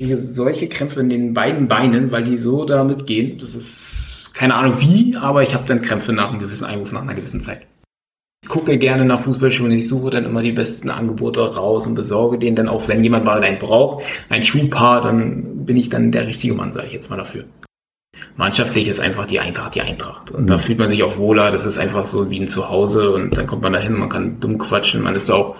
solche Krämpfe in den beiden Beinen, weil die so damit gehen. Das ist keine Ahnung wie, aber ich habe dann Krämpfe nach einem gewissen Einruf, nach einer gewissen Zeit. Ich gucke gerne nach Fußballschuhen. Ich suche dann immer die besten Angebote raus und besorge denen dann auch, wenn jemand mal einen braucht, ein Schuhpaar, dann bin ich dann der richtige Mann, sage ich jetzt mal dafür. Mannschaftlich ist einfach die Eintracht die Eintracht. Und mhm. da fühlt man sich auch wohler. Das ist einfach so wie ein Zuhause und dann kommt man dahin, man kann dumm quatschen, man ist auch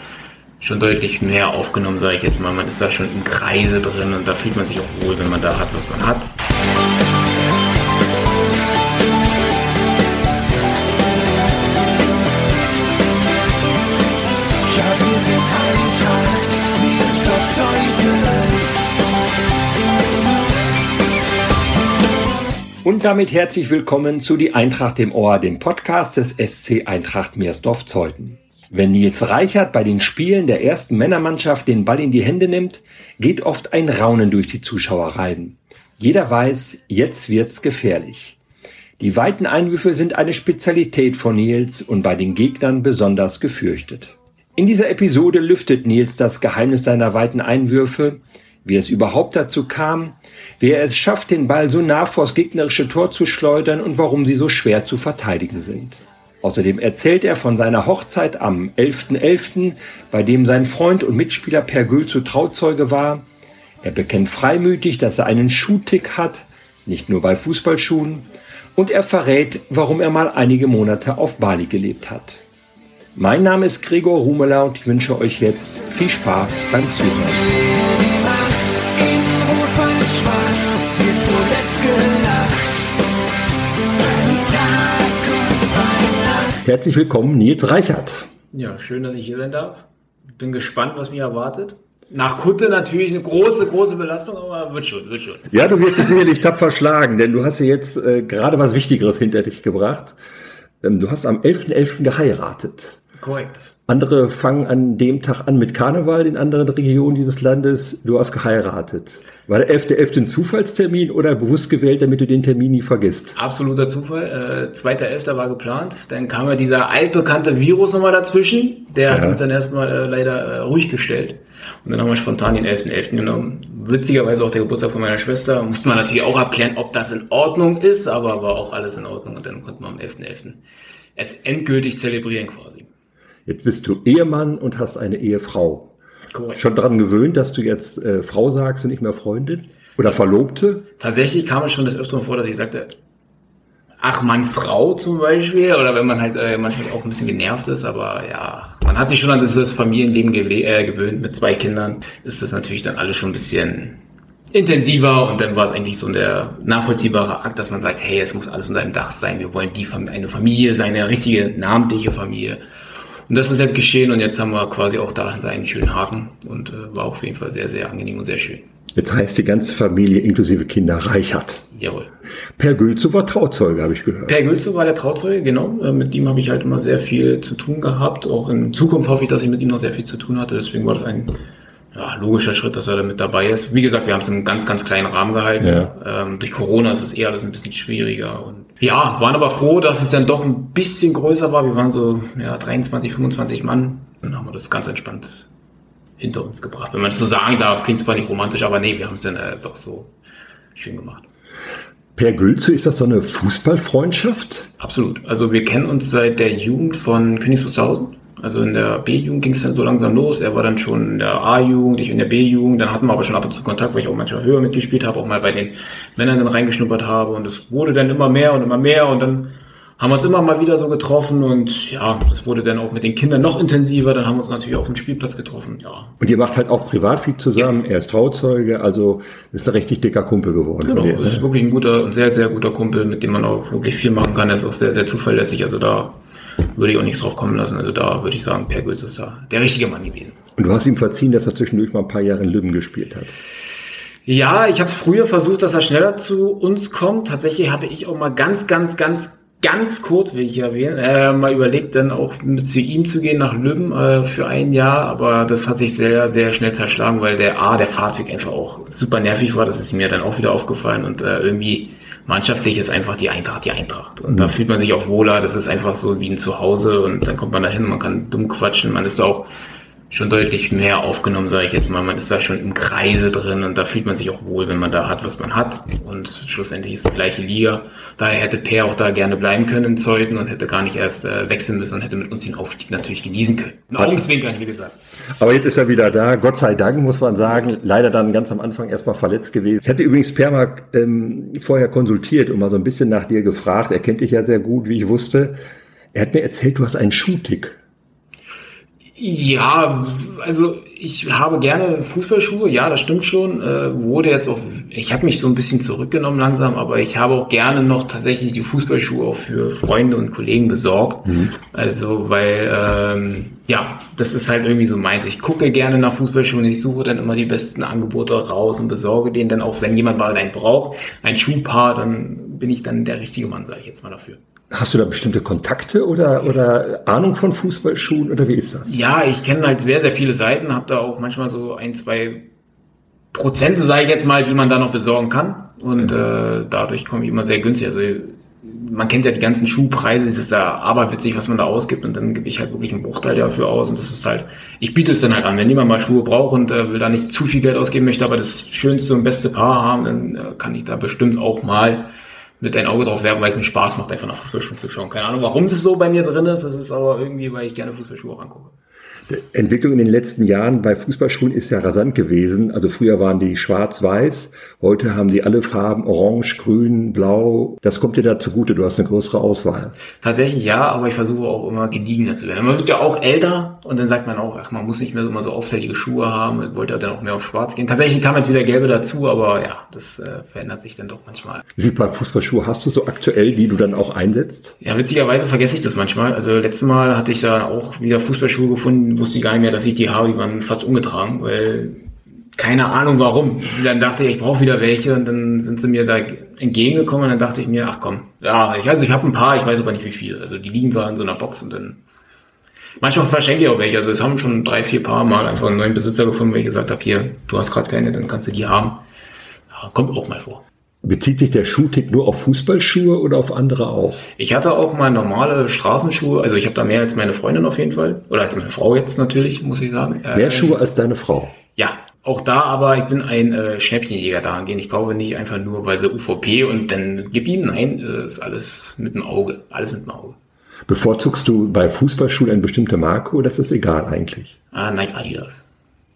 schon deutlich mehr aufgenommen, sage ich jetzt mal. Man ist da schon im Kreise drin und da fühlt man sich auch wohl, wenn man da hat, was man hat. Und damit herzlich willkommen zu Die Eintracht im Ohr, dem Podcast des SC Eintracht Meersdorf-Zeuthen. Wenn Nils Reichert bei den Spielen der ersten Männermannschaft den Ball in die Hände nimmt, geht oft ein Raunen durch die Zuschauerreihen. Jeder weiß, jetzt wird's gefährlich. Die weiten Einwürfe sind eine Spezialität von Nils und bei den Gegnern besonders gefürchtet. In dieser Episode lüftet Nils das Geheimnis seiner weiten Einwürfe, wie es überhaupt dazu kam, wie er es schafft, den Ball so nah vors gegnerische Tor zu schleudern und warum sie so schwer zu verteidigen sind. Außerdem erzählt er von seiner Hochzeit am 11.11., .11., bei dem sein Freund und Mitspieler Per Gülzow Trauzeuge war. Er bekennt freimütig, dass er einen Schuhtick hat, nicht nur bei Fußballschuhen. Und er verrät, warum er mal einige Monate auf Bali gelebt hat. Mein Name ist Gregor Rumeler und ich wünsche euch jetzt viel Spaß beim Zuhören. Herzlich willkommen, Nils Reichert. Ja, schön, dass ich hier sein darf. Bin gespannt, was mich erwartet. Nach Kutte natürlich eine große, große Belastung, aber wird schon, wird schon. Ja, du wirst es sicherlich tapfer schlagen, denn du hast ja jetzt äh, gerade was Wichtigeres hinter dich gebracht. Ähm, du hast am 11.11. .11. geheiratet. Korrekt. Andere fangen an dem Tag an mit Karneval in anderen Regionen dieses Landes. Du hast geheiratet. War der 11.11. .11. ein Zufallstermin oder bewusst gewählt, damit du den Termin nie vergisst? Absoluter Zufall. Äh, 2.11. war geplant. Dann kam ja dieser altbekannte Virus nochmal dazwischen. Der ja. hat uns dann erstmal äh, leider äh, ruhig gestellt. Und dann haben wir spontan den 11.11. .11. genommen. Witzigerweise auch der Geburtstag von meiner Schwester. Musste man natürlich auch abklären, ob das in Ordnung ist, aber war auch alles in Ordnung. Und dann konnten wir am 11.11. .11. es endgültig zelebrieren quasi. Jetzt bist du Ehemann und hast eine Ehefrau. Korrekt. Schon daran gewöhnt, dass du jetzt äh, Frau sagst und nicht mehr Freundin? Oder Verlobte? Tatsächlich kam es schon das Öfteren vor, dass ich sagte, ach Mann, Frau zum Beispiel. Oder wenn man halt äh, manchmal auch ein bisschen genervt ist. Aber ja, man hat sich schon an dieses Familienleben äh, gewöhnt mit zwei Kindern. Ist das natürlich dann alles schon ein bisschen intensiver und dann war es eigentlich so der nachvollziehbare Akt, dass man sagt, hey, es muss alles unter einem Dach sein, wir wollen die Familie, eine Familie sein, eine richtige namentliche Familie. Und das ist jetzt geschehen und jetzt haben wir quasi auch da einen schönen Haken und äh, war auf jeden Fall sehr, sehr angenehm und sehr schön. Jetzt heißt die ganze Familie inklusive Kinder Reichert. Jawohl. Per Gülzow war Trauzeuge, habe ich gehört. Per Gülzow war der Trauzeuge, genau. Äh, mit ihm habe ich halt immer sehr viel zu tun gehabt. Auch in Zukunft hoffe ich, dass ich mit ihm noch sehr viel zu tun hatte. Deswegen war das ein ja, logischer Schritt, dass er da mit dabei ist. Wie gesagt, wir haben es im ganz, ganz kleinen Rahmen gehalten. Ja. Ähm, durch Corona ist es eher alles ein bisschen schwieriger und ja, waren aber froh, dass es dann doch ein bisschen größer war. Wir waren so ja, 23, 25 Mann. Dann haben wir das ganz entspannt hinter uns gebracht. Wenn man das so sagen darf, klingt zwar nicht romantisch, aber nee, wir haben es dann äh, doch so schön gemacht. Per Gülze, ist das so eine Fußballfreundschaft? Absolut. Also wir kennen uns seit der Jugend von Königs Wusterhausen. Also in der B-Jugend ging es dann so langsam los. Er war dann schon in der A-Jugend, ich in der B-Jugend. Dann hatten wir aber schon ab und zu Kontakt, weil ich auch manchmal höher mitgespielt habe, auch mal bei den Männern dann reingeschnuppert habe. Und es wurde dann immer mehr und immer mehr. Und dann haben wir uns immer mal wieder so getroffen. Und ja, das wurde dann auch mit den Kindern noch intensiver. Dann haben wir uns natürlich auf dem Spielplatz getroffen. Ja. Und ihr macht halt auch privat viel zusammen. Ja. Er ist Trauzeuge, also ist ein richtig dicker Kumpel geworden. Genau, dir, ne? ist wirklich ein guter, ein sehr, sehr guter Kumpel, mit dem man auch wirklich viel machen kann. Er ist auch sehr, sehr zuverlässig. Also da würde ich auch nichts drauf kommen lassen. Also da würde ich sagen, Per Gülz ist da der richtige Mann gewesen. Und du hast ihm verziehen, dass er zwischendurch mal ein paar Jahre in Lübben gespielt hat. Ja, ich habe früher versucht, dass er schneller zu uns kommt. Tatsächlich habe ich auch mal ganz, ganz, ganz, ganz kurz, will ich erwähnen, äh, mal überlegt, dann auch mit zu ihm zu gehen nach Lübben äh, für ein Jahr. Aber das hat sich sehr, sehr schnell zerschlagen, weil der A, der Fahrtweg einfach auch super nervig war. Das ist mir dann auch wieder aufgefallen und äh, irgendwie mannschaftlich ist einfach die Eintracht die Eintracht. Und mhm. da fühlt man sich auch wohler. Das ist einfach so wie ein Zuhause und dann kommt man dahin, man kann dumm quatschen, man ist auch schon deutlich mehr aufgenommen, sage ich jetzt mal. Man ist da schon im Kreise drin und da fühlt man sich auch wohl, wenn man da hat, was man hat. Und schlussendlich ist die gleiche Liga. Daher hätte Per auch da gerne bleiben können in Zeuthen und hätte gar nicht erst äh, wechseln müssen und hätte mit uns den Aufstieg natürlich genießen können. Ein Augenzwinkern, wie gesagt. Aber jetzt ist er wieder da, Gott sei Dank, muss man sagen. Leider dann ganz am Anfang erstmal verletzt gewesen. Ich hatte übrigens Per mal ähm, vorher konsultiert und mal so ein bisschen nach dir gefragt. Er kennt dich ja sehr gut, wie ich wusste. Er hat mir erzählt, du hast einen Schuhtick. Ja, also ich habe gerne Fußballschuhe, ja, das stimmt schon. Äh, wurde jetzt auch, ich habe mich so ein bisschen zurückgenommen langsam, aber ich habe auch gerne noch tatsächlich die Fußballschuhe auch für Freunde und Kollegen besorgt. Mhm. Also, weil, ähm, ja, das ist halt irgendwie so meins. Ich gucke gerne nach Fußballschuhen, ich suche dann immer die besten Angebote raus und besorge denen dann auch, wenn jemand mal einen braucht, ein Schuhpaar, dann bin ich dann der richtige Mann, sage ich jetzt mal dafür. Hast du da bestimmte Kontakte oder, oder Ahnung von Fußballschuhen oder wie ist das? Ja, ich kenne halt sehr, sehr viele Seiten, habe da auch manchmal so ein, zwei Prozente, sage ich jetzt mal, die man da noch besorgen kann. Und äh, dadurch komme ich immer sehr günstig. Also man kennt ja die ganzen Schuhpreise, es ist ja aberwitzig, was man da ausgibt und dann gebe ich halt wirklich einen Bruchteil dafür aus und das ist halt, ich biete es dann halt an, wenn jemand mal Schuhe braucht und äh, will da nicht zu viel Geld ausgeben möchte, aber das schönste und beste Paar haben, dann äh, kann ich da bestimmt auch mal mit ein Auge drauf werfen, weil es mir Spaß macht, einfach nach Fußballschuhen zu schauen. Keine Ahnung, warum das so bei mir drin ist. Das ist aber irgendwie, weil ich gerne Fußballschuhe auch Entwicklung in den letzten Jahren bei Fußballschulen ist ja rasant gewesen. Also früher waren die schwarz-weiß, heute haben die alle Farben orange, grün, blau. Das kommt dir da zugute, du hast eine größere Auswahl. Tatsächlich ja, aber ich versuche auch immer gediegener zu werden. Man wird ja auch älter und dann sagt man auch, ach, man muss nicht mehr immer so auffällige Schuhe haben, man wollte dann auch mehr auf schwarz gehen. Tatsächlich kam jetzt wieder gelbe dazu, aber ja, das äh, verändert sich dann doch manchmal. Wie viele Paar Fußballschuhe hast du so aktuell, die du dann auch einsetzt? Ja, witzigerweise vergesse ich das manchmal. Also letztes Mal hatte ich da auch wieder Fußballschuhe gefunden, wusste ich gar nicht mehr, dass ich die habe, die waren fast ungetragen, weil keine Ahnung warum. Dann dachte ich, ich brauche wieder welche und dann sind sie mir da entgegengekommen und dann dachte ich mir, ach komm, ja, ich, also ich habe ein paar, ich weiß aber nicht wie viel. Also die liegen so in so einer Box und dann manchmal verschenke ich auch welche. Also es haben schon drei, vier Paar mal einfach einen neuen Besitzer gefunden, weil ich gesagt habe, hier, du hast gerade keine, dann kannst du die haben. Ja, kommt auch mal vor. Bezieht sich der Schuhtick nur auf Fußballschuhe oder auf andere auch? Ich hatte auch mal normale Straßenschuhe. Also ich habe da mehr als meine Freundin auf jeden Fall. Oder als meine Frau jetzt natürlich, muss ich sagen. Mehr äh, Schuhe als deine Frau? Ja, auch da aber, ich bin ein äh, Schnäppchenjäger dahingehend. Ich kaufe nicht einfach nur, weil sie UVP und dann gib ihm. Nein, äh, ist alles mit dem Auge. Alles mit dem Auge. Bevorzugst du bei Fußballschuhen eine bestimmte Marke oder ist das egal eigentlich? Ah, Nike Adidas.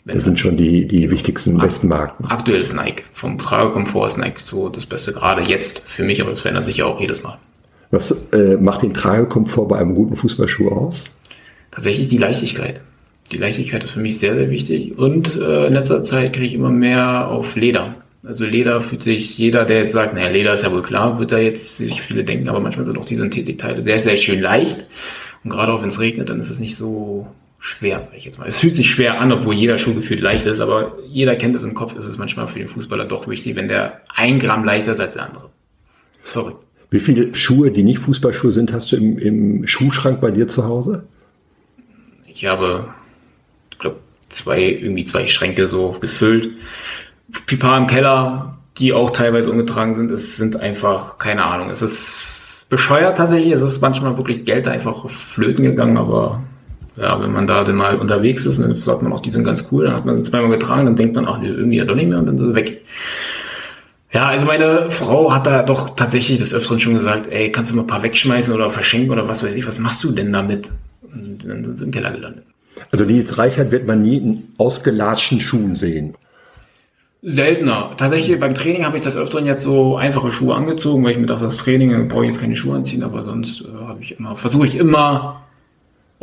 Das sind schon die, die wichtigsten, besten Marken. Aktuell ist Nike. Vom Tragekomfort ist Nike so das Beste gerade jetzt für mich, aber das verändert sich ja auch jedes Mal. Was äh, macht den Tragekomfort bei einem guten Fußballschuh aus? Tatsächlich die Leichtigkeit. Die Leichtigkeit ist für mich sehr, sehr wichtig. Und äh, in letzter Zeit kriege ich immer mehr auf Leder. Also Leder fühlt sich jeder, der jetzt sagt, naja, Leder ist ja wohl klar, wird da jetzt sich viele denken, aber manchmal sind auch die Synthetikteile sehr, sehr schön leicht. Und gerade auch wenn es regnet, dann ist es nicht so schwer, sag ich jetzt mal. Es fühlt sich schwer an, obwohl jeder Schuh gefühlt leicht ist, aber jeder kennt es im Kopf, ist es manchmal für den Fußballer doch wichtig, wenn der ein Gramm leichter ist als der andere. Sorry. Wie viele Schuhe, die nicht Fußballschuhe sind, hast du im, im Schuhschrank bei dir zu Hause? Ich habe, ich glaube, zwei, irgendwie zwei Schränke so gefüllt. Pipa im Keller, die auch teilweise ungetragen sind. Es sind einfach, keine Ahnung, es ist bescheuert tatsächlich. Es ist manchmal wirklich Geld einfach flöten gegangen, aber ja, wenn man da dann mal unterwegs ist, dann sagt man auch, die sind ganz cool, dann hat man sie zweimal getragen, dann denkt man, ach, irgendwie ja doch nicht mehr und dann sind sie weg. Ja, also meine Frau hat da doch tatsächlich des Öfteren schon gesagt, ey, kannst du mal ein paar wegschmeißen oder verschenken oder was weiß ich, was machst du denn damit? Und dann sind sie im Keller gelandet. Also Nils Reichert wird man nie in ausgelatschten Schuhen sehen. Seltener. Tatsächlich beim Training habe ich das Öfteren jetzt so einfache Schuhe angezogen, weil ich mir dachte, das Training brauche ich jetzt keine Schuhe anziehen, aber sonst äh, habe ich immer, versuche ich immer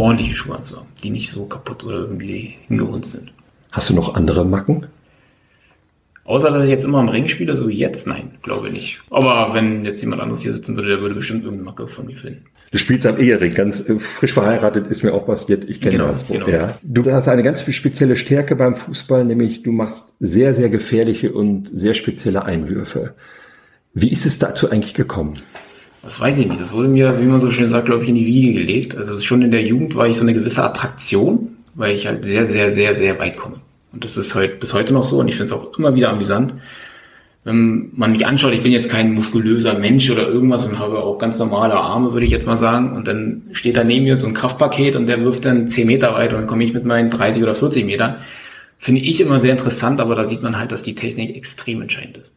ordentliche Schuhe anzuhaben, die nicht so kaputt oder irgendwie hingehunzt sind. Hast du noch andere Macken? Außer, dass ich jetzt immer im Ring spiele, so jetzt, nein, glaube ich nicht. Aber wenn jetzt jemand anderes hier sitzen würde, der würde bestimmt irgendeine Macke von mir finden. Du spielst am Ehering, ganz äh, frisch verheiratet ist mir auch passiert. Ich kenne genau, das. Genau. Ja. Du hast eine ganz spezielle Stärke beim Fußball, nämlich du machst sehr, sehr gefährliche und sehr spezielle Einwürfe. Wie ist es dazu eigentlich gekommen? Das weiß ich nicht. Das wurde mir, wie man so schön sagt, glaube ich, in die Wiege gelegt. Also schon in der Jugend war ich so eine gewisse Attraktion, weil ich halt sehr, sehr, sehr, sehr weit komme. Und das ist halt bis heute noch so und ich finde es auch immer wieder amüsant. wenn man mich anschaut, ich bin jetzt kein muskulöser Mensch oder irgendwas und habe auch ganz normale Arme, würde ich jetzt mal sagen. Und dann steht da neben mir so ein Kraftpaket und der wirft dann 10 Meter weit und dann komme ich mit meinen 30 oder 40 Metern. Finde ich immer sehr interessant, aber da sieht man halt, dass die Technik extrem entscheidend ist.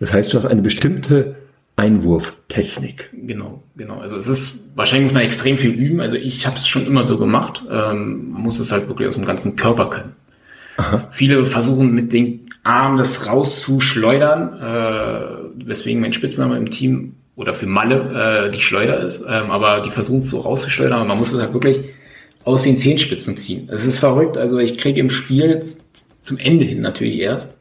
Das heißt, du hast eine bestimmte Einwurftechnik. Genau, genau. Also es ist, wahrscheinlich muss man extrem viel üben. Also ich habe es schon immer so gemacht. Ähm, man muss es halt wirklich aus dem ganzen Körper können. Aha. Viele versuchen mit den Armen das rauszuschleudern, äh, weswegen mein Spitzname im Team oder für Malle äh, die Schleuder ist. Ähm, aber die versuchen es so rauszuschleudern. Aber man muss es halt wirklich aus den Zehenspitzen ziehen. Es ist verrückt. Also ich kriege im Spiel zum Ende hin natürlich erst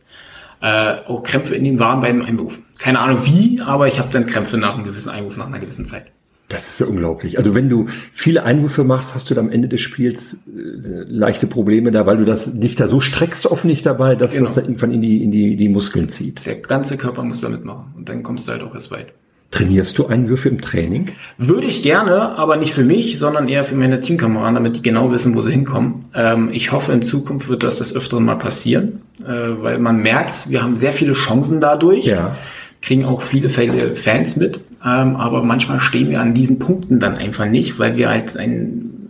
äh, auch Krämpfe in den Waden beim Einwurf. Keine Ahnung wie, aber ich habe dann Krämpfe nach einem gewissen Einwurf, nach einer gewissen Zeit. Das ist ja unglaublich. Also wenn du viele Einwürfe machst, hast du dann am Ende des Spiels äh, leichte Probleme da, weil du das dich da so streckst offensichtlich dabei, dass genau. das dann irgendwann in die, in die, die Muskeln zieht. Der ganze Körper muss da mitmachen und dann kommst du halt auch erst weit. Trainierst du Einwürfe im Training? Würde ich gerne, aber nicht für mich, sondern eher für meine Teamkameraden, damit die genau wissen, wo sie hinkommen. Ähm, ich hoffe, in Zukunft wird das des Öfteren mal passieren, äh, weil man merkt, wir haben sehr viele Chancen dadurch, ja. Kriegen auch viele Fälle Fans mit, ähm, aber manchmal stehen wir an diesen Punkten dann einfach nicht, weil wir halt ein,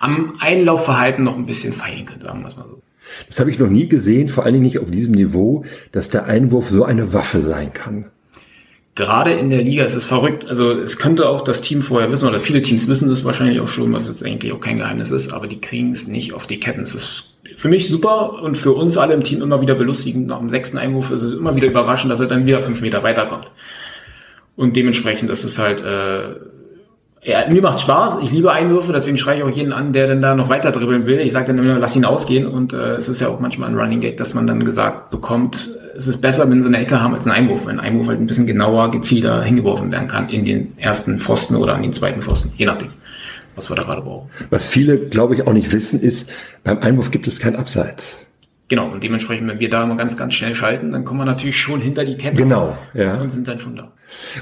am Einlaufverhalten noch ein bisschen feiern können, sagen wir es mal so. Das habe ich noch nie gesehen, vor allen Dingen nicht auf diesem Niveau, dass der Einwurf so eine Waffe sein kann gerade in der Liga ist es verrückt. Also es könnte auch das Team vorher wissen, oder viele Teams wissen das wahrscheinlich auch schon, was jetzt eigentlich auch kein Geheimnis ist, aber die kriegen es nicht auf die Ketten. Es ist für mich super und für uns alle im Team immer wieder belustigend. Nach dem sechsten Einwurf ist es immer wieder überraschend, dass er dann wieder fünf Meter weiterkommt. Und dementsprechend ist es halt, äh, ja, mir macht Spaß, ich liebe Einwürfe, deswegen schreie ich auch jeden an, der dann da noch weiter dribbeln will. Ich sage dann immer, lass ihn ausgehen und äh, es ist ja auch manchmal ein Running Gag, dass man dann gesagt bekommt, es ist besser, wenn sie eine Ecke haben als ein Einwurf, wenn ein Einwurf halt ein bisschen genauer, gezielter hingeworfen werden kann in den ersten Pfosten oder an den zweiten Pfosten, je nachdem, was wir da gerade brauchen. Was viele, glaube ich, auch nicht wissen, ist, beim Einwurf gibt es kein Abseits. Genau, und dementsprechend, wenn wir da mal ganz, ganz schnell schalten, dann kommen wir natürlich schon hinter die Kette. Genau, ja. Und sind dann schon da.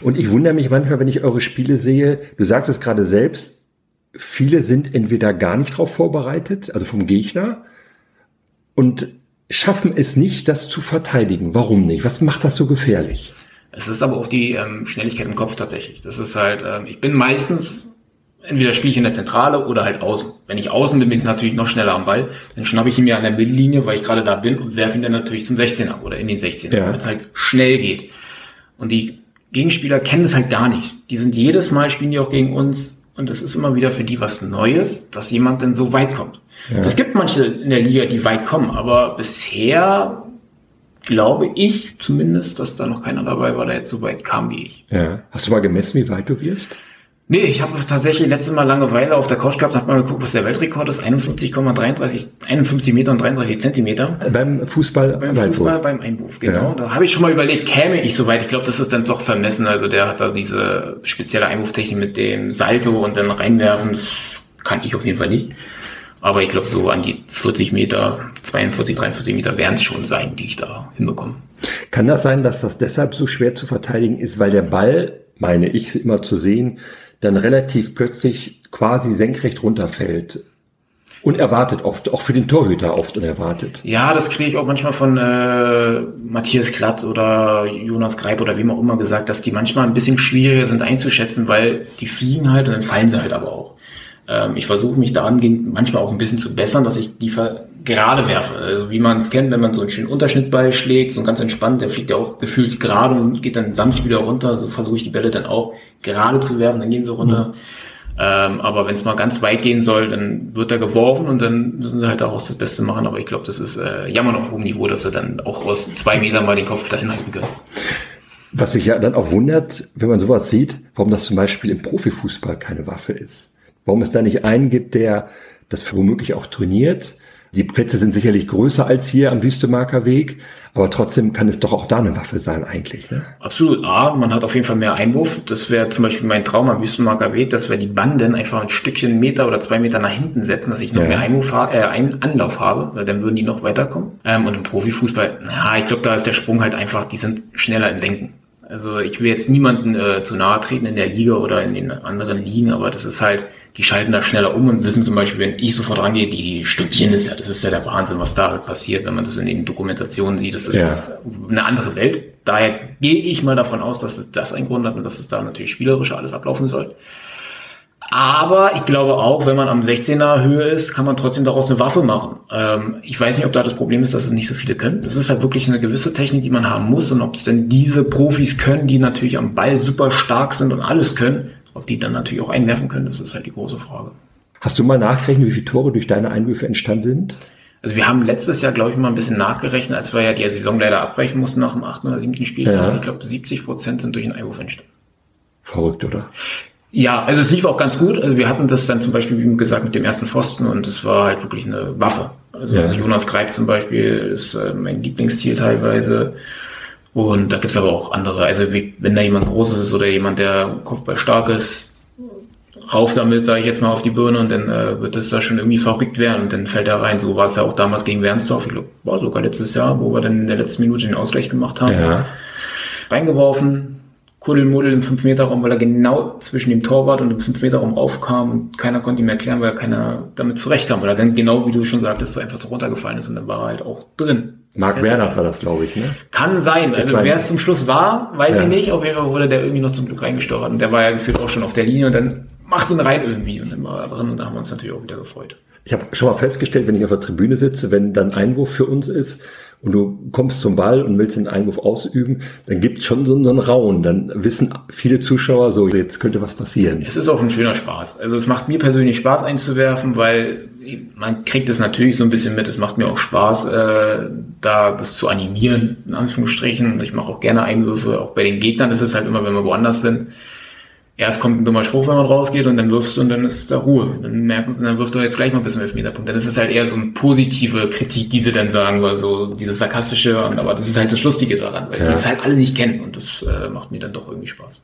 Und ich wundere mich manchmal, wenn ich eure Spiele sehe, du sagst es gerade selbst, viele sind entweder gar nicht drauf vorbereitet, also vom Gegner, und schaffen es nicht, das zu verteidigen. Warum nicht? Was macht das so gefährlich? Es ist aber auch die ähm, Schnelligkeit im Kopf tatsächlich. Das ist halt, ähm, ich bin meistens, entweder spiele ich in der Zentrale oder halt außen. Wenn ich außen bin, bin ich natürlich noch schneller am Ball. Dann schnappe ich ihn mir an der Mittellinie, weil ich gerade da bin und werfe ihn dann natürlich zum 16er oder in den 16er, ja. damit es halt schnell geht. Und die Gegenspieler kennen das halt gar nicht. Die sind jedes Mal, spielen die auch gegen uns und es ist immer wieder für die was Neues, dass jemand denn so weit kommt. Ja. Es gibt manche in der Liga, die weit kommen, aber bisher glaube ich zumindest, dass da noch keiner dabei war, der jetzt so weit kam wie ich. Ja. Hast du mal gemessen, wie weit du wirst? Nee, ich habe tatsächlich letztes Mal Langeweile auf der Couch gehabt, habe mal geguckt, was der Weltrekord ist. 51,33, 51 Meter und 33 Zentimeter. Beim Fußball? Beim Fußball, beim Einwurf, genau. Ja. Da habe ich schon mal überlegt, käme ich so weit? Ich glaube, das ist dann doch vermessen. Also der hat da diese spezielle Einwurftechnik mit dem Salto und dann reinwerfen. Das kann ich auf jeden Fall nicht. Aber ich glaube, so an die 40 Meter, 42, 43 Meter werden es schon sein, die ich da hinbekomme. Kann das sein, dass das deshalb so schwer zu verteidigen ist, weil der Ball, meine ich immer zu sehen, dann relativ plötzlich quasi senkrecht runterfällt? Unerwartet oft, auch für den Torhüter oft unerwartet. Ja, das kriege ich auch manchmal von äh, Matthias Klatt oder Jonas Greib oder wem auch immer gesagt, dass die manchmal ein bisschen schwieriger sind einzuschätzen, weil die fliegen halt und dann fallen sie halt aber auch. Ähm, ich versuche mich da angehend manchmal auch ein bisschen zu bessern, dass ich die gerade werfe. Also wie man es kennt, wenn man so einen schönen Unterschnittball schlägt, so ganz entspannt, der fliegt ja auch gefühlt gerade und geht dann sanft wieder runter. So versuche ich die Bälle dann auch gerade zu werfen, dann gehen sie runter. Mhm. Ähm, aber wenn es mal ganz weit gehen soll, dann wird er geworfen und dann müssen sie halt daraus das Beste machen. Aber ich glaube, das ist äh, jammern auf hohem Niveau, dass sie dann auch aus zwei Metern mal den Kopf dahin halten können. Was mich ja dann auch wundert, wenn man sowas sieht, warum das zum Beispiel im Profifußball keine Waffe ist. Warum es da nicht einen gibt, der das womöglich auch trainiert. Die Plätze sind sicherlich größer als hier am Wüstemarker Weg, aber trotzdem kann es doch auch da eine Waffe sein eigentlich. Ne? Absolut. A, man hat auf jeden Fall mehr Einwurf. Das wäre zum Beispiel mein Traum am Wüstenmarker Weg, dass wir die Banden einfach ein Stückchen Meter oder zwei Meter nach hinten setzen, dass ich noch ja. mehr Einwurf, äh, einen Anlauf habe, weil dann würden die noch weiterkommen. Ähm, und im Profifußball, ja, ich glaube, da ist der Sprung halt einfach, die sind schneller im Denken. Also ich will jetzt niemanden äh, zu nahe treten in der Liga oder in den anderen Ligen, aber das ist halt, die schalten da schneller um und wissen zum Beispiel, wenn ich sofort rangehe, die, die studieren das ja, das ist ja der Wahnsinn, was da passiert, wenn man das in den Dokumentationen sieht. Das ist ja. eine andere Welt. Daher gehe ich mal davon aus, dass das ein Grund hat und dass es da natürlich spielerischer alles ablaufen soll. Aber ich glaube auch, wenn man am 16er Höhe ist, kann man trotzdem daraus eine Waffe machen. Ähm, ich weiß nicht, ob da das Problem ist, dass es nicht so viele können. Das ist halt wirklich eine gewisse Technik, die man haben muss. Und ob es denn diese Profis können, die natürlich am Ball super stark sind und alles können, ob die dann natürlich auch einwerfen können, das ist halt die große Frage. Hast du mal nachgerechnet, wie viele Tore durch deine Einwürfe entstanden sind? Also wir haben letztes Jahr, glaube ich, mal ein bisschen nachgerechnet, als wir ja die Saison leider abbrechen mussten nach dem achten oder siebten Spieltag. Ja. Ich glaube, 70 Prozent sind durch einen Einwurf entstanden. Verrückt, oder? Ja, also es lief auch ganz gut. Also wir hatten das dann zum Beispiel, wie gesagt, mit dem ersten Pfosten und es war halt wirklich eine Waffe. Also ja. Jonas Greib zum Beispiel ist äh, mein Lieblingsstil teilweise. Und da gibt's aber auch andere. Also wie, wenn da jemand Großes ist oder jemand, der Kopfball stark ist, rauf damit, sage ich jetzt mal, auf die Birne und dann äh, wird das da schon irgendwie verrückt werden und dann fällt er rein. So war es ja auch damals gegen Wernsdorf, ich glaube, war sogar letztes Jahr, wo wir dann in der letzten Minute den Ausgleich gemacht haben. Ja. Reingeworfen, Kuddelmuddel im 5-Meter-Raum, weil er genau zwischen dem Torwart und dem 5-Meter-Raum aufkam und keiner konnte ihm erklären, weil keiner damit zurechtkam, weil er dann genau, wie du schon sagtest, so einfach so runtergefallen ist und dann war er halt auch drin. Marc Werner war das, glaube ich, ne? Kann sein. Also wer es zum Schluss war, weiß ja. ich nicht. Auf jeden Fall wurde der irgendwie noch zum Glück reingesteuert. Und der war ja gefühlt auch schon auf der Linie und dann macht ihn rein irgendwie. Und dann war er drin und da haben wir uns natürlich auch wieder gefreut. Ich habe schon mal festgestellt, wenn ich auf der Tribüne sitze, wenn dann Einwurf für uns ist, und du kommst zum Ball und willst den Einwurf ausüben, dann gibt es schon so, einen Rauen. Dann wissen viele Zuschauer so, jetzt könnte was passieren. Es ist auch ein schöner Spaß. Also es macht mir persönlich Spaß einzuwerfen, weil man kriegt es natürlich so ein bisschen mit. Es macht mir auch Spaß, äh, da das zu animieren, in Anführungsstrichen. Ich mache auch gerne Einwürfe. Auch bei den Gegnern ist es halt immer, wenn wir woanders sind erst kommt ein dummer Spruch, wenn man rausgeht und dann wirfst du und dann ist da Ruhe. Dann merken sie, dann wirft er jetzt gleich mal bis zum Elfmeterpunkt. Dann ist es halt eher so eine positive Kritik, die sie dann sagen, weil so dieses sarkastische, und, aber das ist halt das Lustige daran, weil ja. die es halt alle nicht kennen und das äh, macht mir dann doch irgendwie Spaß.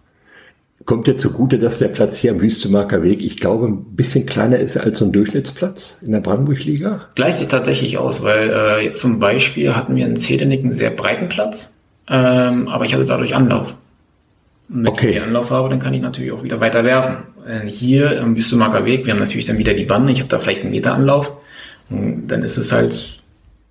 Kommt dir zugute, dass der Platz hier am Wüstemarker Weg, ich glaube, ein bisschen kleiner ist als so ein Durchschnittsplatz in der Brandenburg-Liga? Gleicht sich tatsächlich aus, weil äh, jetzt zum Beispiel hatten wir in Zedenick einen sehr breiten Platz, ähm, aber ich hatte dadurch Anlauf. Und wenn okay. ich den Anlauf habe, dann kann ich natürlich auch wieder weiter werfen. Äh, hier am Wüstemarker Weg, wir haben natürlich dann wieder die Bande, ich habe da vielleicht einen Meter Anlauf. Und dann ist es halt,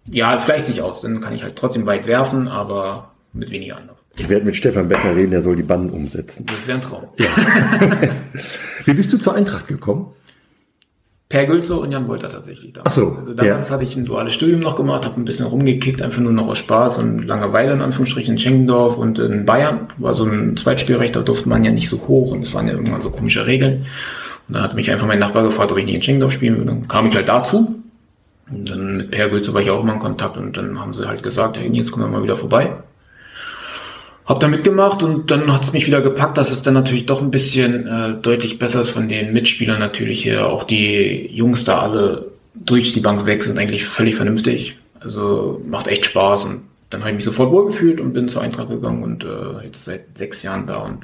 ja, es gleicht sich aus. Dann kann ich halt trotzdem weit werfen, aber mit weniger Anlauf. Ich werde mit Stefan Becker reden, der soll die Banden umsetzen. Das wäre ein Traum. Ja. Wie bist du zur Eintracht gekommen? Per Gülzo und Jan Wolter tatsächlich damals. Ach so, also damals ja. hatte ich ein duales Studium noch gemacht, habe ein bisschen rumgekickt, einfach nur noch aus Spaß und Langeweile in Anführungsstrichen in Schengendorf und in Bayern. War so ein Zweitspielrecht, da durfte man ja nicht so hoch und es waren ja irgendwann so komische Regeln. Und dann hat mich einfach mein Nachbar gefragt, ob ich nicht in Schengendorf spielen würde. Dann kam ich halt dazu. Und dann mit Per Gülzo war ich auch immer in Kontakt und dann haben sie halt gesagt, hey, jetzt kommen wir mal wieder vorbei. Hab da mitgemacht und dann hat's mich wieder gepackt, dass es dann natürlich doch ein bisschen äh, deutlich besser ist von den Mitspielern natürlich hier. Auch die Jungs da alle durch die Bank weg sind eigentlich völlig vernünftig. Also macht echt Spaß und dann habe ich mich sofort wohlgefühlt und bin zur Eintracht gegangen und äh, jetzt seit sechs Jahren da und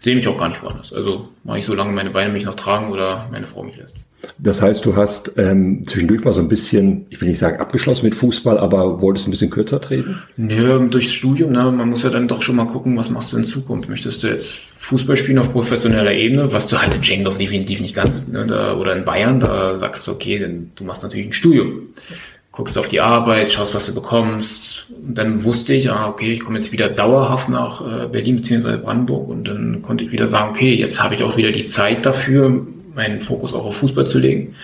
sehe mich auch gar nicht woanders. Also mache ich so lange meine Beine mich noch tragen oder meine Frau mich lässt. Das heißt, du hast ähm, zwischendurch mal so ein bisschen, ich will nicht sagen abgeschlossen mit Fußball, aber wolltest ein bisschen kürzer treten? Nö, durchs Studium, ne? man muss ja dann doch schon mal gucken, was machst du in Zukunft. Möchtest du jetzt Fußball spielen auf professioneller Ebene, was du halt in Schengendorf definitiv nicht kannst, ne? da, oder in Bayern, da sagst du, okay, denn du machst natürlich ein Studium. Guckst auf die Arbeit, schaust, was du bekommst. Und dann wusste ich, ah, okay, ich komme jetzt wieder dauerhaft nach äh, Berlin bzw. Brandenburg und dann konnte ich wieder sagen, okay, jetzt habe ich auch wieder die Zeit dafür, meinen Fokus auch auf Fußball zu legen.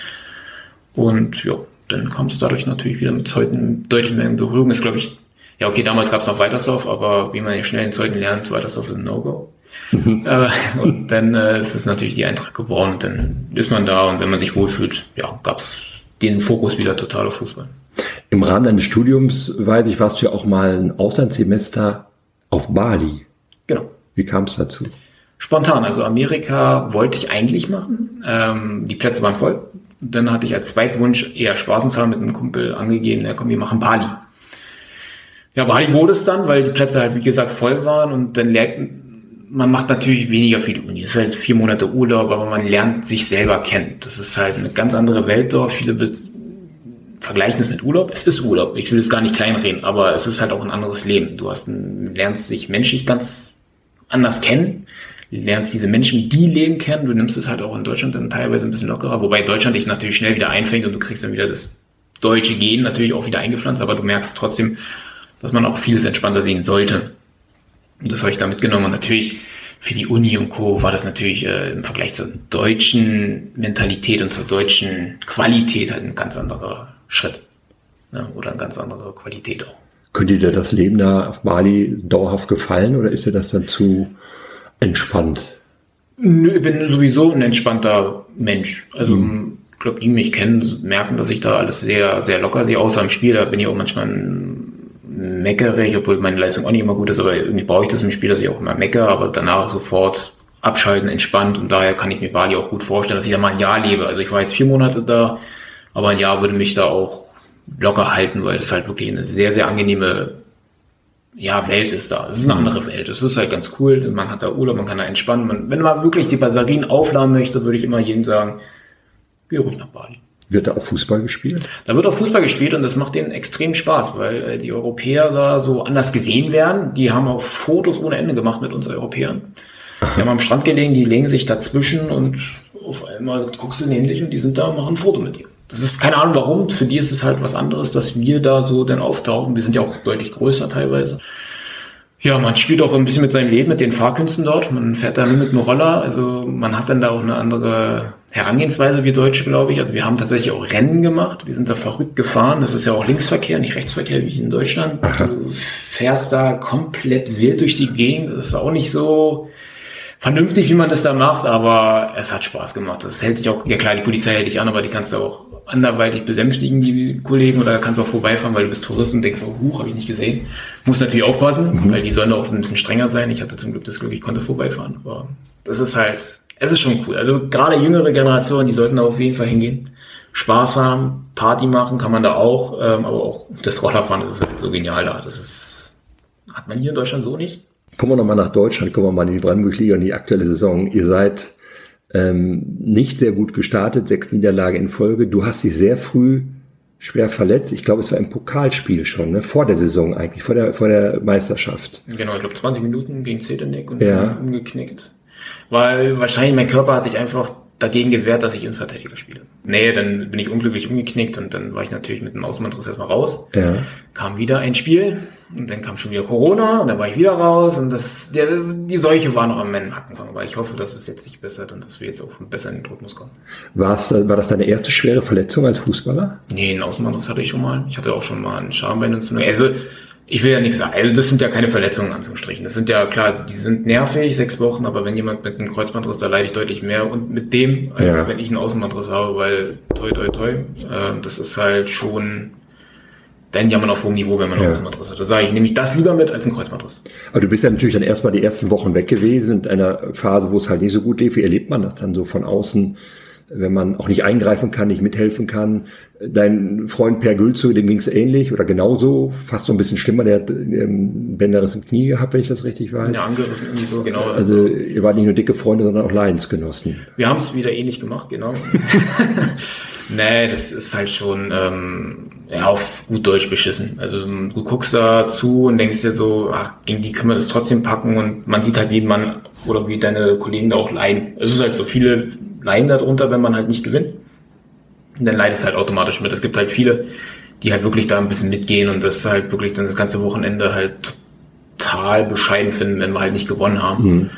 Und ja, dann kam es dadurch natürlich wieder mit Zeuthen deutlich mehr in Berührung. Ist, glaube ich, ja, okay, damals gab es noch Weitersdorf, aber wie man ja schnell in Zeuthen lernt, Weitersdorf ist ein No-Go. Mhm. Äh, und dann äh, ist es natürlich die Eintracht geworden. Dann ist man da und wenn man sich wohlfühlt, ja, gab es den Fokus wieder total auf Fußball. Im Rahmen deines Studiums, weiß ich, warst du ja auch mal ein Auslandssemester auf Bali. Genau. Wie kam es dazu? Spontan, also Amerika wollte ich eigentlich machen. Ähm, die Plätze waren voll. Dann hatte ich als Zweitwunsch eher Spaßenszahl mit einem Kumpel angegeben, ja komm, wir machen Bali. Ja, Bali wurde es dann, weil die Plätze halt, wie gesagt, voll waren und dann lernt, man macht natürlich weniger für die Uni. Es ist halt vier Monate Urlaub, aber man lernt sich selber kennen. Das ist halt eine ganz andere Welt dort. Viele vergleichen es mit Urlaub. Es ist Urlaub. Ich will es gar nicht kleinreden, aber es ist halt auch ein anderes Leben. Du hast ein, lernst dich menschlich ganz anders kennen lernst diese Menschen, wie die leben kennen. Du nimmst es halt auch in Deutschland dann teilweise ein bisschen lockerer, wobei Deutschland dich natürlich schnell wieder einfängt und du kriegst dann wieder das deutsche Gen natürlich auch wieder eingepflanzt, aber du merkst trotzdem, dass man auch vieles entspannter sehen sollte. Und das habe ich da mitgenommen und natürlich für die Uni und Co. war das natürlich äh, im Vergleich zur deutschen Mentalität und zur deutschen Qualität halt ein ganz anderer Schritt. Ne? Oder eine ganz andere Qualität auch. Könnte dir das Leben da auf Bali dauerhaft gefallen oder ist dir das dann zu entspannt? Nö, ich bin sowieso ein entspannter Mensch. Also, hm. ich glaube, die mich kennen, merken, dass ich da alles sehr, sehr locker sehe. Außer im Spiel, da bin ich auch manchmal meckerig, obwohl meine Leistung auch nicht immer gut ist, aber irgendwie brauche ich das im Spiel, dass ich auch immer meckere, aber danach sofort abschalten, entspannt und daher kann ich mir Bali auch gut vorstellen, dass ich da mal ein Jahr lebe. Also ich war jetzt vier Monate da, aber ein Jahr würde mich da auch locker halten, weil es halt wirklich eine sehr, sehr angenehme ja, Welt ist da. Es ist eine mhm. andere Welt. Es ist halt ganz cool. Man hat da Urlaub, man kann da entspannen. Man, wenn man wirklich die Batterien aufladen möchte, würde ich immer jedem sagen, geh ruhig nach Bali. Wird da auch Fußball gespielt? Da wird auch Fußball gespielt und das macht denen extrem Spaß, weil äh, die Europäer da so anders gesehen werden. Die haben auch Fotos ohne Ende gemacht mit uns Europäern. Die haben am Strand gelegen, die legen sich dazwischen und auf einmal guckst du neben dich und die sind da und machen ein Foto mit dir. Das ist keine Ahnung warum. Für die ist es halt was anderes, dass wir da so dann auftauchen. Wir sind ja auch deutlich größer teilweise. Ja, man spielt auch ein bisschen mit seinem Leben, mit den Fahrkünsten dort. Man fährt da nur mit einem Roller. Also man hat dann da auch eine andere Herangehensweise wie Deutsche, glaube ich. Also wir haben tatsächlich auch Rennen gemacht. Wir sind da verrückt gefahren. Das ist ja auch Linksverkehr, nicht Rechtsverkehr wie in Deutschland. Du fährst da komplett wild durch die Gegend. Das ist auch nicht so vernünftig, wie man das da macht, aber es hat Spaß gemacht. Das hält dich auch, ja klar, die Polizei hält dich an, aber die kannst du auch anderweitig besänftigen, die Kollegen, oder kannst auch vorbeifahren, weil du bist Tourist und denkst, oh, huch, habe ich nicht gesehen. Muss natürlich aufpassen, mhm. weil die sollen auch ein bisschen strenger sein. Ich hatte zum Glück das Glück, ich konnte vorbeifahren. Aber das ist halt, es ist schon cool. Also gerade jüngere Generationen, die sollten da auf jeden Fall hingehen. Spaß haben, Party machen kann man da auch, ähm, aber auch das Rollerfahren, das ist halt so genial da. Das ist, hat man hier in Deutschland so nicht. Kommen wir nochmal nach Deutschland, kommen wir mal in die Brandenburg-Liga und die aktuelle Saison. Ihr seid ähm, nicht sehr gut gestartet, sechs Niederlage in Folge. Du hast dich sehr früh schwer verletzt. Ich glaube, es war im Pokalspiel schon, ne? vor der Saison eigentlich, vor der, vor der Meisterschaft. Genau, ich glaube 20 Minuten gegen Zetenik und ja. umgeknickt. Weil wahrscheinlich mein Körper hat sich einfach dagegen gewehrt, dass ich Innenverteidiger spiele. Nee, dann bin ich unglücklich umgeknickt und dann war ich natürlich mit dem Außenbandriss erstmal raus. Ja. Kam wieder ein Spiel und dann kam schon wieder Corona und dann war ich wieder raus und das, der, die Seuche war noch am Anfang. Aber ich hoffe, dass es jetzt sich bessert und dass wir jetzt auch besser in den Rhythmus kommen. War's, war das deine erste schwere Verletzung als Fußballer? Nee, einen Außenbandriss hatte ich schon mal. Ich hatte auch schon mal einen Schambeinentzündung. Also ich will ja nichts sagen. Also das sind ja keine Verletzungen, in Anführungsstrichen. Das sind ja klar, die sind nervig, sechs Wochen, aber wenn jemand mit einem Kreuzbandriss, da leide ich deutlich mehr und mit dem, als ja. wenn ich einen Außenbandriss habe, weil toi toi toi, äh, das ist halt schon dann ja man auf hohem Niveau, wenn man einen ja. Außenbandriss hat. Da sage ich, nehme ich das lieber mit als einen Kreuzbandriss. Aber du bist ja natürlich dann erstmal die ersten Wochen weg gewesen in einer Phase, wo es halt nicht so gut lief. Wie erlebt man das dann so von außen? Wenn man auch nicht eingreifen kann, nicht mithelfen kann. Dein Freund Per Gülzow, dem ging es ähnlich oder genauso, fast so ein bisschen schlimmer, der hat ähm, Bänderriss im Knie gehabt, wenn ich das richtig weiß. Ja, angerissen irgendwie so, genau. Also ihr wart nicht nur dicke Freunde, sondern auch Leidensgenossen. Wir haben es wieder ähnlich gemacht, genau. nee, das ist halt schon ähm, ja, auf gut Deutsch beschissen. Also du guckst da zu und denkst dir so, ach, gegen die können wir das trotzdem packen und man sieht halt, wie man oder wie deine Kollegen da auch leiden. Es ist halt so, viele leiden darunter, wenn man halt nicht gewinnt. Und dann leidest du halt automatisch mit. Es gibt halt viele, die halt wirklich da ein bisschen mitgehen und das halt wirklich dann das ganze Wochenende halt total bescheiden finden, wenn wir halt nicht gewonnen haben.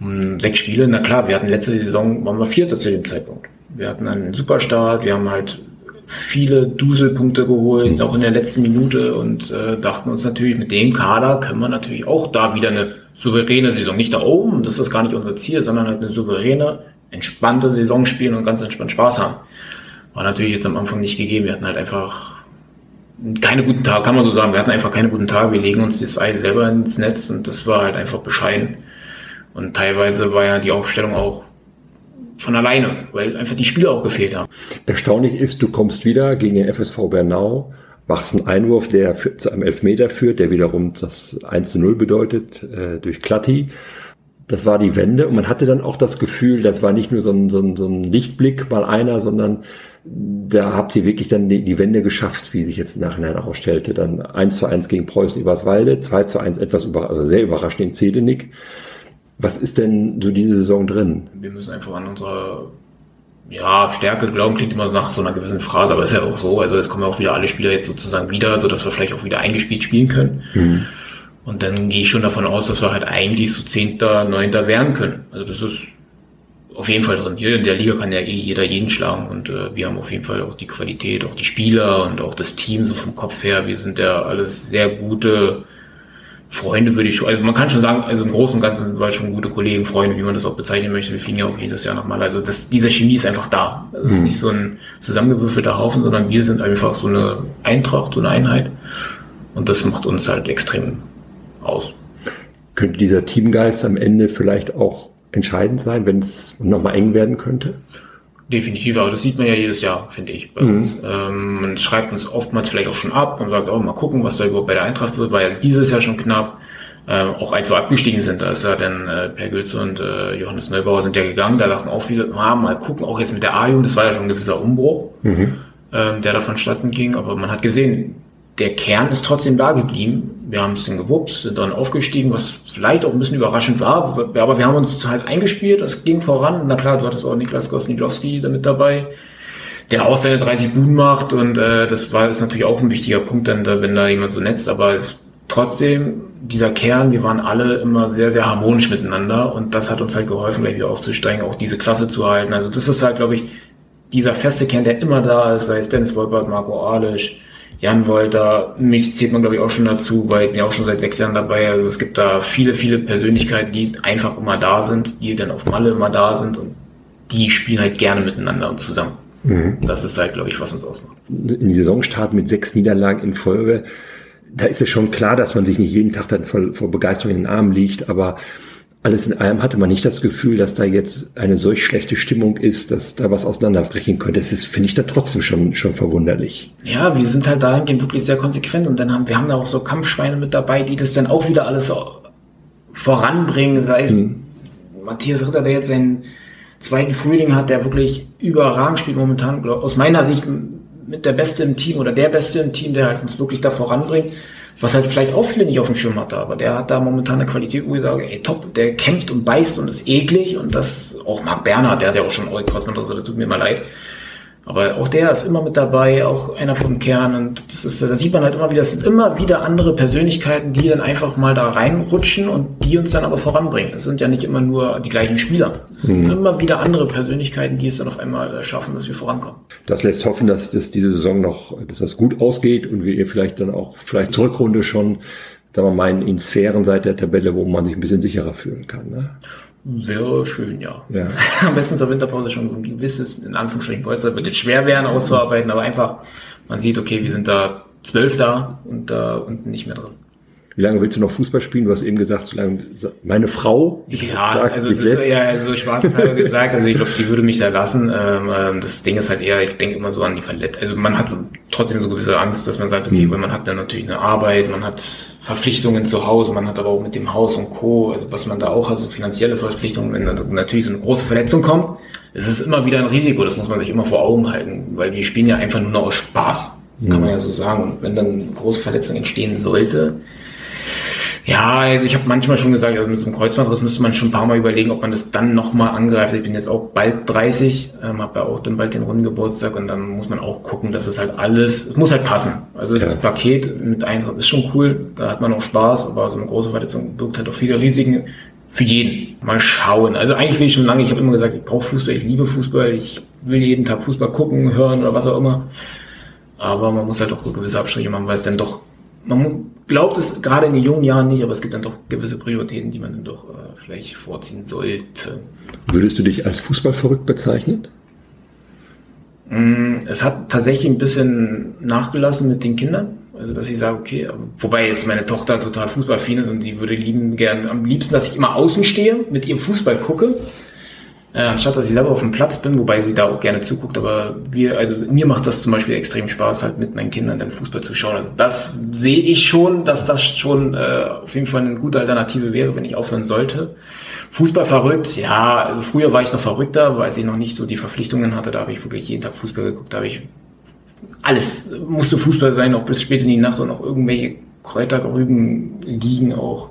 Mhm. Sechs Spiele, na klar, wir hatten letzte Saison, waren wir Vierter zu dem Zeitpunkt. Wir hatten einen Superstart, wir haben halt viele Duselpunkte geholt, auch in der letzten Minute und äh, dachten uns natürlich, mit dem Kader können wir natürlich auch da wieder eine souveräne Saison, nicht da oben, das ist gar nicht unser Ziel, sondern halt eine souveräne, entspannte Saison spielen und ganz entspannt Spaß haben. War natürlich jetzt am Anfang nicht gegeben. Wir hatten halt einfach keine guten Tage, kann man so sagen. Wir hatten einfach keine guten Tage. Wir legen uns das Ei selber ins Netz und das war halt einfach bescheiden. Und teilweise war ja die Aufstellung auch von alleine, weil einfach die Spieler auch gefehlt haben. Erstaunlich ist, du kommst wieder gegen den FSV Bernau, machst einen Einwurf, der zu einem Elfmeter führt, der wiederum das 1 zu 0 bedeutet, äh, durch Klatti. Das war die Wende und man hatte dann auch das Gefühl, das war nicht nur so ein, so ein, so ein Lichtblick mal einer, sondern da habt ihr wirklich dann die, die Wende geschafft, wie sich jetzt im Nachhinein ausstellte. Dann 1 zu 1 gegen Preußen Überswalde, 2 zu 1 etwas über, also sehr überraschend in Zedenick. Was ist denn so diese Saison drin? Wir müssen einfach an unserer ja, Stärke glauben klingt immer nach so einer gewissen Phrase, aber ist ja auch so. Also es kommen ja auch wieder alle Spieler jetzt sozusagen wieder, so dass wir vielleicht auch wieder eingespielt spielen können. Mhm. Und dann gehe ich schon davon aus, dass wir halt eigentlich so Zehnter, Neunter werden können. Also das ist auf jeden Fall drin. Hier in der Liga kann ja eh jeder jeden schlagen und äh, wir haben auf jeden Fall auch die Qualität, auch die Spieler und auch das Team so vom Kopf her. Wir sind ja alles sehr gute Freunde, würde ich schon. Also man kann schon sagen, also im Großen und Ganzen sind wir schon gute Kollegen, Freunde, wie man das auch bezeichnen möchte. Wir fliegen ja auch jedes Jahr nochmal. Also das, diese Chemie ist einfach da. Es ist mhm. nicht so ein zusammengewürfelter Haufen, sondern wir sind einfach so eine Eintracht, so eine Einheit. Und das macht uns halt extrem aus. Könnte dieser Teamgeist am Ende vielleicht auch entscheidend sein, wenn es nochmal eng werden könnte? Definitiv, aber das sieht man ja jedes Jahr, finde ich, mhm. Ähm, man schreibt uns oftmals vielleicht auch schon ab und sagt, oh, mal gucken, was da überhaupt bei der Eintracht wird, war ja dieses Jahr schon knapp. Äh, auch als wir abgestiegen sind, da ist ja dann äh, Per Gülze und äh, Johannes Neubauer sind ja gegangen, da dachten auch viele, ah, mal gucken, auch jetzt mit der A-Jugend, das war ja schon ein gewisser Umbruch, mhm. ähm, der da vonstatten ging, aber man hat gesehen, der Kern ist trotzdem da geblieben. Wir haben es dann gewuppt, sind dann aufgestiegen, was vielleicht auch ein bisschen überraschend war, aber wir haben uns halt eingespielt, es ging voran. Na klar, du hattest auch Niklas Gosnidlowski damit dabei, der auch seine 30 Buden macht und äh, das war ist natürlich auch ein wichtiger Punkt, dann, da, wenn da jemand so netzt, aber es, trotzdem, dieser Kern, wir waren alle immer sehr, sehr harmonisch miteinander und das hat uns halt geholfen, gleich wieder aufzusteigen, auch diese Klasse zu halten. Also das ist halt, glaube ich, dieser feste Kern, der immer da ist, sei es Dennis Wolpert, Marco Alisch, Jan Wolter, mich zählt man glaube ich auch schon dazu, weil ich bin ja auch schon seit sechs Jahren dabei. Also es gibt da viele, viele Persönlichkeiten, die einfach immer da sind, die dann auf Malle immer da sind und die spielen halt gerne miteinander und zusammen. Mhm. Das ist halt, glaube ich, was uns ausmacht. In die Saisonstart mit sechs Niederlagen in Folge, da ist es schon klar, dass man sich nicht jeden Tag dann vor, vor Begeisterung in den Armen liegt, aber alles in allem hatte man nicht das Gefühl, dass da jetzt eine solch schlechte Stimmung ist, dass da was auseinanderbrechen könnte. Das ist, finde ich, da trotzdem schon, schon verwunderlich. Ja, wir sind halt dahingehend wirklich sehr konsequent und dann haben wir haben da auch so Kampfschweine mit dabei, die das dann auch wieder alles voranbringen. Sei hm. Matthias Ritter, der jetzt seinen zweiten Frühling hat, der wirklich überragend spielt momentan, aus meiner Sicht mit der Beste im Team oder der Beste im Team, der halt uns wirklich da voranbringt was halt vielleicht auch viele nicht auf dem Schirm hatte, aber der hat da momentan eine Qualität, wo ich sage, ey, top, der kämpft und beißt und ist eklig und das, auch Marc Bernhard, der hat ja auch schon Kreuzband, also tut mir mal leid, aber auch der ist immer mit dabei, auch einer vom Kern. Und das ist, da sieht man halt immer wieder, es sind immer wieder andere Persönlichkeiten, die dann einfach mal da reinrutschen und die uns dann aber voranbringen. Es sind ja nicht immer nur die gleichen Spieler. Es sind mhm. immer wieder andere Persönlichkeiten, die es dann auf einmal schaffen, dass wir vorankommen. Das lässt hoffen, dass das diese Saison noch, dass das gut ausgeht und wir ihr vielleicht dann auch, vielleicht Zurückrunde schon, sagen wir mal, in Sphären seit der Tabelle, wo man sich ein bisschen sicherer fühlen kann. Ne? Wäre schön, ja. ja. Am besten zur Winterpause schon so ein gewisses, in Anführungsstrichen, Polster wird jetzt schwer werden auszuarbeiten, aber einfach, man sieht, okay, wir sind da zwölf da und da unten nicht mehr drin. Wie lange willst du noch Fußball spielen? Du hast eben gesagt, solange meine Frau. Ja, sagst, also das ist ja so spaßeshalber gesagt. Also ich glaube, sie würde mich da lassen. Ähm, ähm, das Ding ist halt eher, ich denke immer so an die Verletzung. Also man hat trotzdem so gewisse Angst, dass man sagt, okay, mhm. weil man hat dann natürlich eine Arbeit, man hat Verpflichtungen zu Hause, man hat aber auch mit dem Haus und Co., also was man da auch hat, so finanzielle Verpflichtungen, wenn dann natürlich so eine große Verletzung kommt, es ist immer wieder ein Risiko, das muss man sich immer vor Augen halten, weil wir spielen ja einfach nur noch aus Spaß, kann man mhm. ja so sagen. Und wenn dann eine große Verletzung entstehen sollte, ja, also ich habe manchmal schon gesagt, also mit so einem Kreuzbandriss müsste man schon ein paar Mal überlegen, ob man das dann nochmal angreift. Ich bin jetzt auch bald 30, ähm, habe ja auch dann bald den runden Geburtstag und dann muss man auch gucken, dass es halt alles, es muss halt passen. Also ja. das Paket mit Eintritt ist schon cool, da hat man auch Spaß, aber so eine große Verletzung birgt halt auch viele Risiken für jeden. Mal schauen. Also eigentlich will ich schon lange, ich habe immer gesagt, ich brauche Fußball, ich liebe Fußball, ich will jeden Tag Fußball gucken, hören oder was auch immer. Aber man muss halt auch gewisse Abstriche machen, weil es dann doch man glaubt es gerade in den jungen Jahren nicht, aber es gibt dann doch gewisse Prioritäten, die man dann doch äh, vielleicht vorziehen sollte. Würdest du dich als Fußballverrückt bezeichnen? Mm, es hat tatsächlich ein bisschen nachgelassen mit den Kindern. Also, dass ich sage, okay, wobei jetzt meine Tochter total fußballaffin ist und sie würde lieben gern, am liebsten, dass ich immer außen stehe, mit ihrem Fußball gucke äh, anstatt dass ich selber auf dem Platz bin, wobei sie da auch gerne zuguckt. Aber wir, also mir macht das zum Beispiel extrem Spaß, halt mit meinen Kindern den Fußball zu schauen. Also das sehe ich schon, dass das schon äh, auf jeden Fall eine gute Alternative wäre, wenn ich aufhören sollte. Fußball verrückt, ja, also früher war ich noch verrückter, weil ich noch nicht so die Verpflichtungen hatte. Da habe ich wirklich jeden Tag Fußball geguckt, da habe ich alles musste Fußball sein, auch bis spät in die Nacht und auch irgendwelche Kräutergrüben liegen auch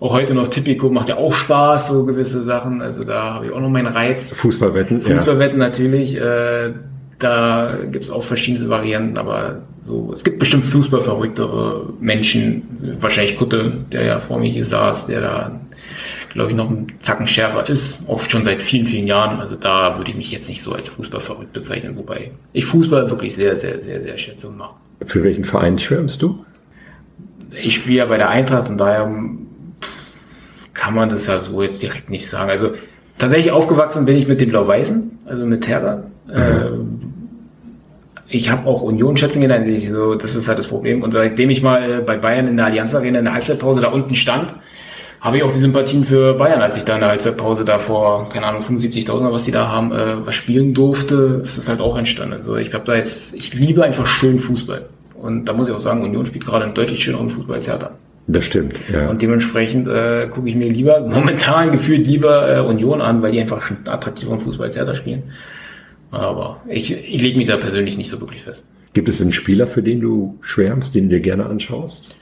auch heute noch Tipico macht ja auch Spaß, so gewisse Sachen. Also da habe ich auch noch meinen Reiz. Fußballwetten. Fußballwetten ja. natürlich. Äh, da gibt's auch verschiedene Varianten, aber so, es gibt bestimmt fußballverrücktere Menschen, wahrscheinlich Kutte, der ja vor mir hier saß, der da, glaube ich, noch einen Zacken schärfer ist, oft schon seit vielen, vielen Jahren. Also da würde ich mich jetzt nicht so als Fußballverrückt bezeichnen, wobei ich Fußball wirklich sehr, sehr, sehr, sehr schätze und mache. Für welchen Verein schwärmst du? Ich spiele ja bei der Eintracht und daher kann man das ja so jetzt direkt nicht sagen. Also tatsächlich aufgewachsen bin ich mit den Blau-Weißen, also mit Terra. Mhm. ich habe auch Union schätzen gelernt, so, das ist halt das Problem. Und seitdem ich mal bei Bayern in der Allianz Arena in der Halbzeitpause da unten stand, habe ich auch die Sympathien für Bayern, als ich da in der Halbzeitpause da vor, keine Ahnung, 75.000 was die da haben, äh, was spielen durfte, ist das halt auch entstanden. Also ich habe da jetzt, ich liebe einfach schön Fußball. Und da muss ich auch sagen, Union spielt gerade einen deutlich schöneren Fußball als Hertha. Das stimmt, ja. Und dementsprechend äh, gucke ich mir lieber, momentan gefühlt lieber äh, Union an, weil die einfach einen attraktiveren Fußball als Hertha spielen. Aber ich, ich lege mich da persönlich nicht so wirklich fest. Gibt es einen Spieler, für den du schwärmst, den du dir gerne anschaust?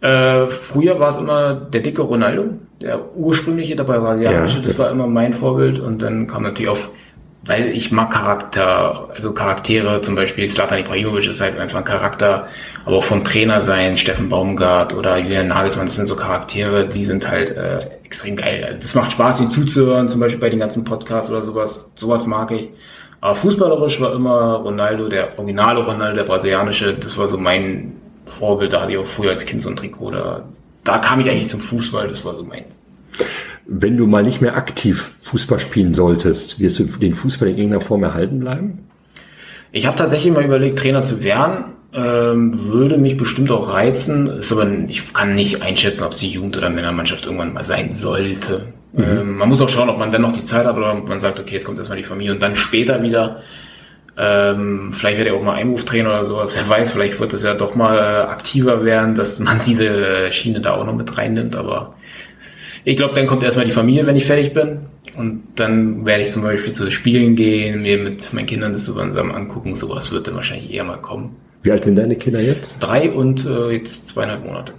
Äh, früher war es immer der dicke Ronaldo, der ursprüngliche dabei war. Ja, das war immer mein Vorbild. Und dann kam natürlich auf weil ich mag Charakter, also Charaktere, zum Beispiel Slatan Ibrahimovic ist halt einfach ein Charakter, aber auch vom Trainer sein, Steffen Baumgart oder Julian Nagelsmann, das sind so Charaktere, die sind halt äh, extrem geil. Also das macht Spaß, ihnen zuzuhören, zum Beispiel bei den ganzen Podcasts oder sowas, sowas mag ich. Aber fußballerisch war immer Ronaldo, der originale Ronaldo, der brasilianische, das war so mein Vorbild, da hatte ich auch früher als Kind so ein Trikot, da, da kam ich eigentlich zum Fußball, das war so mein wenn du mal nicht mehr aktiv Fußball spielen solltest, wirst du den Fußball in irgendeiner Form erhalten bleiben? Ich habe tatsächlich mal überlegt, Trainer zu werden. Ähm, würde mich bestimmt auch reizen. Ist aber, ich kann nicht einschätzen, ob es die Jugend- oder Männermannschaft irgendwann mal sein sollte. Mhm. Ähm, man muss auch schauen, ob man dann noch die Zeit hat oder ob man sagt, okay, jetzt kommt erstmal die Familie und dann später wieder. Ähm, vielleicht werde ich auch mal Einruftrainer oder sowas. Wer weiß, vielleicht wird es ja doch mal äh, aktiver werden, dass man diese Schiene da auch noch mit reinnimmt. Aber ich glaube, dann kommt erstmal die Familie, wenn ich fertig bin. Und dann werde ich zum Beispiel zu Spielen gehen, mir mit meinen Kindern das zusammen angucken. Sowas wird dann wahrscheinlich eher mal kommen. Wie alt sind deine Kinder jetzt? Drei und äh, jetzt zweieinhalb Monate.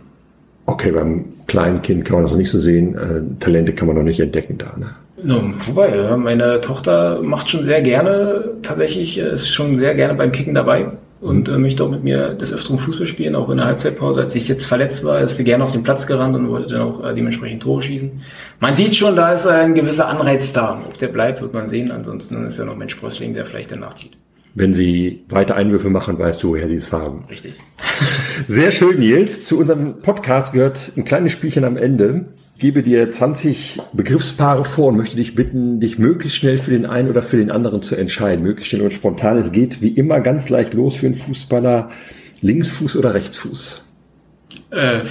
Okay, beim kleinen Kind kann man das noch nicht so sehen. Äh, Talente kann man noch nicht entdecken da, ne? No, wobei, meine Tochter macht schon sehr gerne, tatsächlich ist schon sehr gerne beim Kicken dabei und äh, möchte auch mit mir des Öfteren Fußball spielen, auch in der Halbzeitpause. Als ich jetzt verletzt war, ist sie gerne auf den Platz gerannt und wollte dann auch äh, dementsprechend Tore schießen. Man sieht schon, da ist ein gewisser Anreiz da. Ob der bleibt, wird man sehen. Ansonsten ist ja noch Mensch Sprössling, der vielleicht danach zieht. Wenn sie weiter Einwürfe machen, weißt du, woher sie es haben. Richtig. Sehr schön, Nils. Zu unserem Podcast gehört ein kleines Spielchen am Ende gebe dir 20 Begriffspaare vor und möchte dich bitten, dich möglichst schnell für den einen oder für den anderen zu entscheiden. Möglichst schnell und spontan. Es geht wie immer ganz leicht los für einen Fußballer. Linksfuß oder Rechtsfuß? Äh,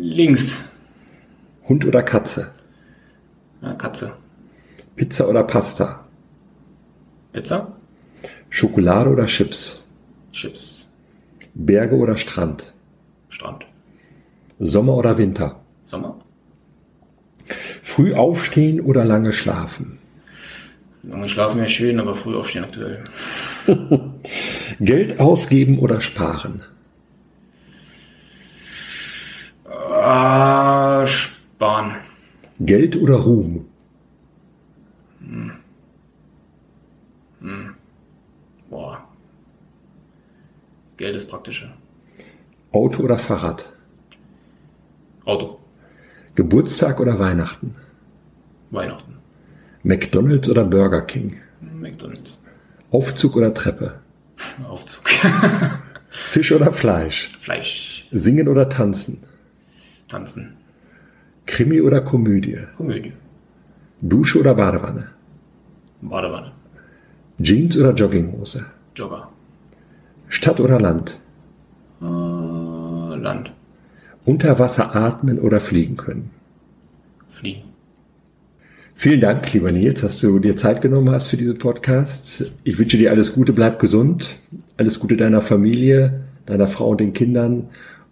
links. Hund oder Katze? Ja, Katze. Pizza oder Pasta? Pizza. Schokolade oder Chips? Chips. Berge oder Strand? Strand. Sommer oder Winter? Sommer. Früh aufstehen oder lange schlafen? Lange schlafen wäre schön, aber früh aufstehen aktuell. Geld ausgeben oder sparen? Äh, sparen. Geld oder Ruhm? Hm. Geld ist praktischer. Auto oder Fahrrad? Auto. Geburtstag oder Weihnachten? Weihnachten. McDonald's oder Burger King? McDonald's. Aufzug oder Treppe? Aufzug. Fisch oder Fleisch? Fleisch. Singen oder tanzen? Tanzen. Krimi oder Komödie? Komödie. Dusche oder Badewanne? Badewanne. Jeans oder Jogginghose? Jogger. Stadt oder Land? Äh, Land unter Wasser atmen oder fliegen können? Fliegen. Vielen Dank, lieber Nils, dass du dir Zeit genommen hast für diesen Podcast. Ich wünsche dir alles Gute, bleib gesund, alles Gute deiner Familie, deiner Frau und den Kindern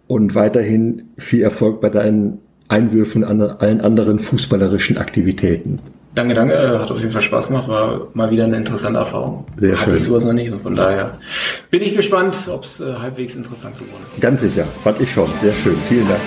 und weiterhin viel Erfolg bei deinen Einwürfen an allen anderen fußballerischen Aktivitäten. Danke, danke. Hat auf jeden Fall Spaß gemacht. War mal wieder eine interessante Erfahrung. Sehr Hatte schön. ich sowas noch nicht und von daher bin ich gespannt, ob es äh, halbwegs interessant geworden ist. Ganz sicher. Fand ich schon. Sehr schön. Vielen Dank.